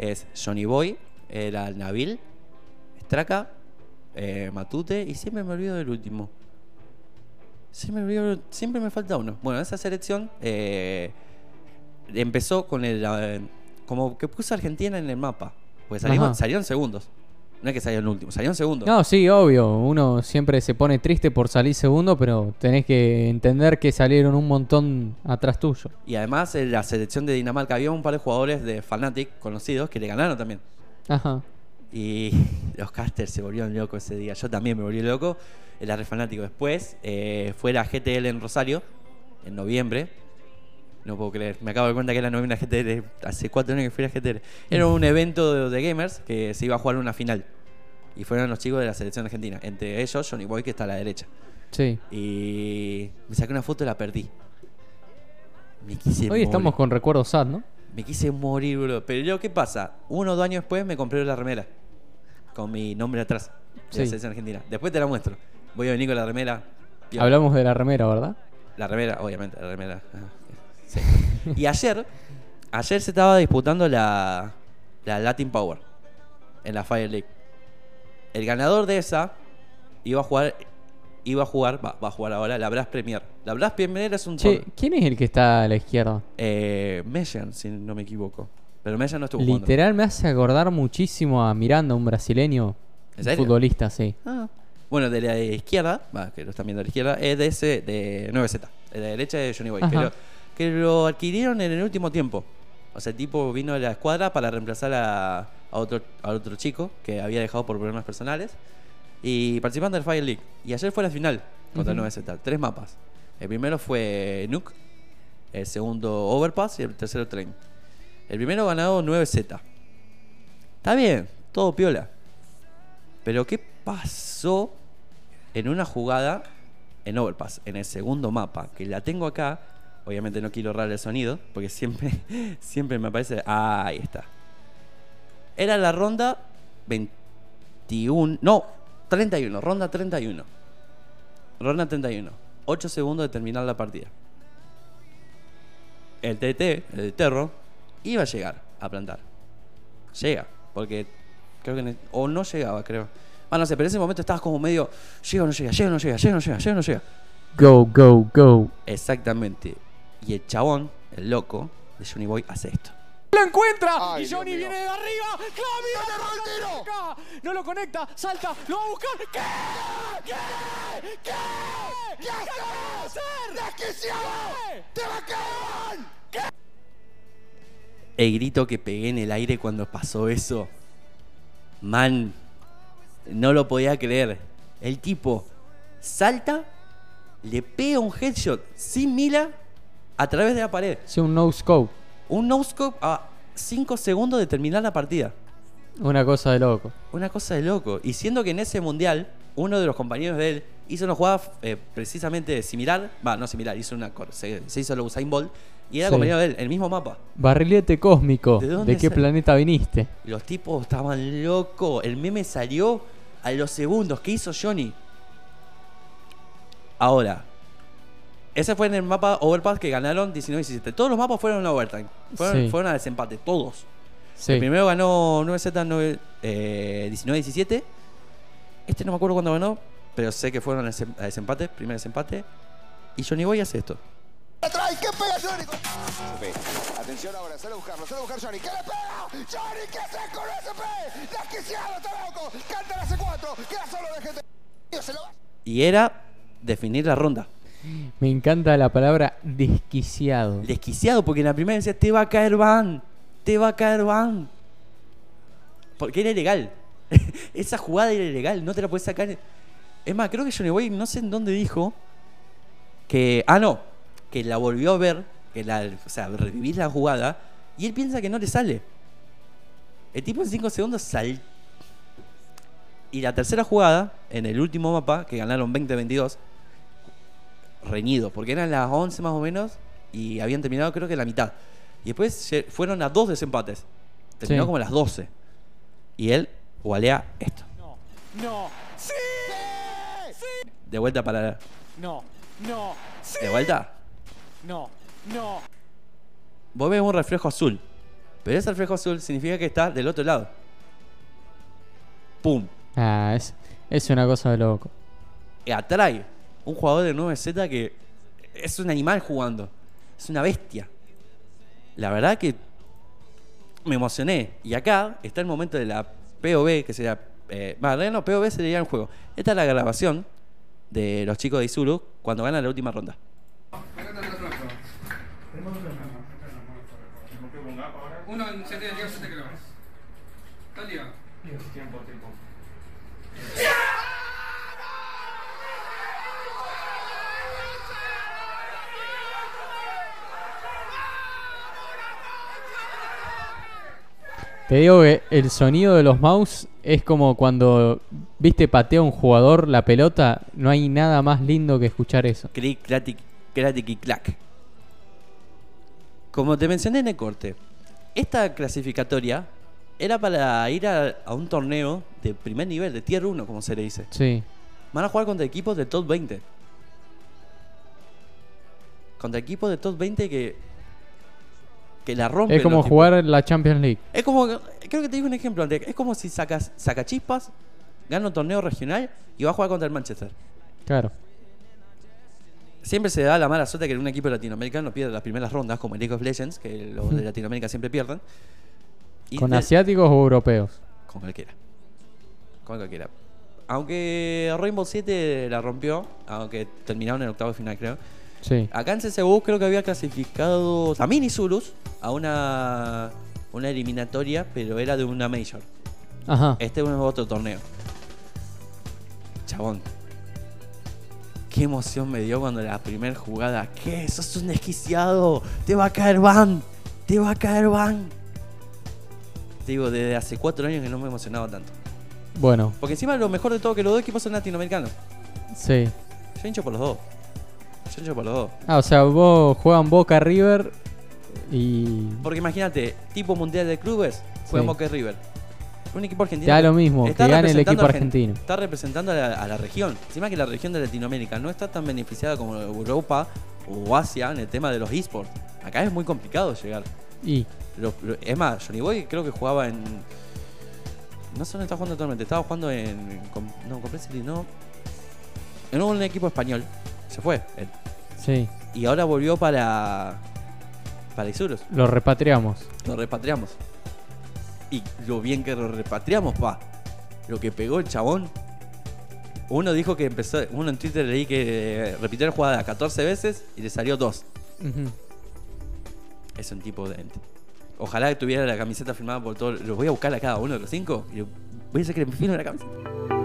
es Johnny Boy, era Nabil, Straka, eh, Matute y siempre me olvido del último. Siempre me, olvido- siempre me falta uno. Bueno, esa selección eh, empezó con el. eh, como que puso a Argentina en el mapa. Pues Ajá. salieron segundos. No es que salieron últimos, salieron segundos. No, sí, obvio. Uno siempre se pone triste por salir segundo, pero tenés que entender que salieron un montón atrás tuyo. Y además en la selección de Dinamarca había un par de jugadores de Fnatic conocidos que le ganaron también. Ajá. Y los casters se volvieron locos ese día. Yo también me volví loco. Era re fanático. Después eh, fue la GTL en Rosario, en noviembre. No puedo creer. Me acabo de dar cuenta que era la GTL. Hace cuatro años que fui a la GTL. Era un evento de, de gamers que se iba a jugar una final. Y fueron los chicos de la selección argentina. Entre ellos, Johnny Boy, que está a la derecha. Sí. Y me saqué una foto y la perdí. Me quise Hoy morir. estamos con recuerdos sad, ¿no? Me quise morir, bro. Pero yo, ¿qué pasa? Uno o dos años después me compré la remera. Con mi nombre atrás. De la selección argentina. Después te la muestro. Voy a venir con la remera. Piola. Hablamos de la remera, ¿verdad? La remera, obviamente, la remera. Ah, sí. Y ayer, ayer se estaba disputando la, la Latin Power. En la Fire League. El ganador de esa iba a jugar. Iba a jugar, va, va a jugar ahora la Brass Premier. La Brass Premier es un Che, ¿quién es el que está a la izquierda? eh, Mejan, si no me equivoco. Pero Mejan no estuvo jugando. Literal me hace acordar muchísimo a Miranda, un brasileño. ¿En serio? Futbolista, sí. Ah. Bueno, de la izquierda, va, que lo están viendo a la izquierda, es de ese, de 9Z. De la derecha de Johnny Boy. Que lo, que lo adquirieron en el último tiempo. O sea, el tipo vino de la escuadra para reemplazar a, a otro, a otro chico que había dejado por problemas personales. Y participando del Fire League. Y ayer fue la final contra el 9Z. Tres mapas. El primero fue Nuke. El segundo Overpass y el tercero Train. El primero ganado 9Z. Está bien, todo piola. Pero ¿qué pasó en una jugada en Overpass, en el segundo mapa? Que la tengo acá. Obviamente no quiero ahorrar el sonido, porque siempre, siempre me aparece. Ah, ahí está. Era la ronda 21. No, 31. Ronda 31. Ronda 31. 8 segundos de terminar la partida. El TT, el de Terro, iba a llegar a plantar. Llega, porque creo que. O no llegaba, creo. Ah, no sé, pero en ese momento estabas como medio. Llega o no llega, llega o no llega, llega o no llega, llega o no llega. Go, go, go. Exactamente. Y el chabón, el loco de Johnny Boy, hace esto. Lo encuentra Ay, y Johnny Dios mío. viene de arriba. ¡Clavi! ¡Se agarró el tiro! Acá. No lo conecta, salta, lo va a buscar. ¿Qué? ¿Qué? ¿Qué? ¿Qué haces? ¡Desquiciado! ¡Te va a caer! El grito que pegué en el aire cuando pasó eso. Man, no lo podía creer. El tipo salta, le pega un headshot sin mila a través de la pared. Sí, un no scope. Un no-scope a 5 segundos de terminar la partida. Una cosa de loco. Una cosa de loco. Y siendo que en ese mundial, uno de los compañeros de él hizo una jugada eh, precisamente similar. Va, no similar, hizo una. Se, se hizo el Usain Bolt. Y era Sí. compañero de él, el mismo mapa. Barrilete cósmico. ¿De ¿De, dónde qué sa- planeta viniste? Los tipos estaban locos. El meme salió a los segundos. ¿Qué hizo Johnny? Ahora, ese fue en el mapa Overpass que ganaron 19-17. Todos los mapas fueron a overtime. Fueron, Sí. fueron a desempate, todos. Sí. El primero ganó 9Z 9, eh, 19-17. Este no me acuerdo cuándo ganó, pero sé que fueron a desem- a desempate, primer desempate. Y Johnny Boy hace esto. ¡Atrás! ¿Qué pega Johnny? Atención ahora, sale a buscarlo, sale a buscar Johnny. ¿Qué le pega? Johnny, ¿qué haces con SP? ¡Desquiciado, está loco! ¡Canta la C4! ¡Queda solo de gente! Se lo va. Y era definir la ronda. Me encanta la palabra desquiciado. Desquiciado, porque en la primera decía, te va a caer van, te va a caer van. Porque era ilegal. Esa jugada era ilegal, no te la puedes sacar. Es más, creo que Johnny Boy, no sé en dónde dijo que. Ah, no, que la volvió a ver, que la, o sea, revivir la jugada, y él piensa que no le sale. El tipo en 5 segundos sal. Y la tercera jugada, en el último mapa, que ganaron 20-22, reñido, porque eran las 11 más o menos y habían terminado creo que la mitad. Y después fueron a dos desempates. Terminó Sí. como a las 12. Y él walea esto. No, no, sí, sí, De vuelta para... no, no, sí, De vuelta. no, no. Vos ves un reflejo azul. Pero ese reflejo azul significa que está del otro lado. ¡Pum! Ah, es, es una cosa de loco. Y atrae un jugador de 9Z que es un animal jugando. Es una bestia. La verdad que me emocioné. Y acá está el momento de la POV, que sería. Eh, va, en realidad no, POV sería el juego. Esta es la grabación de los chicos de Isuru cuando ganan la última ronda. Uno en 7 Liga 7 creo. ¿Tal liga? Te digo que el sonido de los mouse es como cuando, viste, patea un jugador la pelota. No hay nada más lindo que escuchar eso. Clic, clatic, clatic y clac. Como te mencioné en el corte, esta clasificatoria era para ir a, a un torneo de primer nivel, de tier 1, como se le dice. Sí. Van a jugar contra equipos del top 20. Contra equipos del top 20 que. Que la rompen. Es como jugar la Champions League. Es como. Creo que te digo un ejemplo antes. Es como si sacas, saca chispas, gana un torneo regional y va a jugar contra el Manchester. Claro. Siempre se da la mala suerte que un equipo latinoamericano pierde las primeras rondas, como en League of Legends, que los de Latinoamérica siempre pierden. Y ¿Con de- asiáticos o europeos? Con cualquiera. Con cualquiera. Aunque Rainbow 7 la rompió, aunque terminaron en el octavo final, creo. Sí. Acá en CSGO creo que había clasificado también Isurus a una, una eliminatoria, pero era de una Major. Ajá. Este es otro torneo. Chabón. Qué emoción me dio cuando la primera jugada. ¿Qué? Sos un desquiciado. Te va a caer ban. Te va a caer ban. Te digo, desde hace cuatro años que no me emocionaba tanto. Bueno, Porque encima lo mejor de todo que los dos equipos son latinoamericanos. sí. Yo hincho por los dos. Yo hincho por los dos. Ah, o sea, vos juegan Boca River y. Porque imagínate, tipo mundial de clubes, Sí. Boca y River. Un equipo argentino. Da lo mismo, que está gane el equipo argentino. Está representando a la, a la región. Encima que la región de Latinoamérica no está tan beneficiada como Europa o Asia en el tema de los esports. Acá es muy complicado llegar. Y. Lo- lo- es más, Johnny Boy creo que jugaba en. No sé dónde está jugando actualmente, estaba jugando en. com- No, Complexity no. En un equipo español. Se fue. él. Sí. Y ahora volvió para. Para Isurus. Lo repatriamos. Lo repatriamos. Y lo bien que lo repatriamos, pa. Lo que pegó el chabón. Uno dijo que empezó. Uno en Twitter leí que repitió la jugada 14 veces y le salió 2. Ujú. Es un tipo de ente. Ojalá que tuviera la camiseta firmada por todos. Los voy a buscar a cada uno de los cinco y voy a hacer que me firme la camiseta.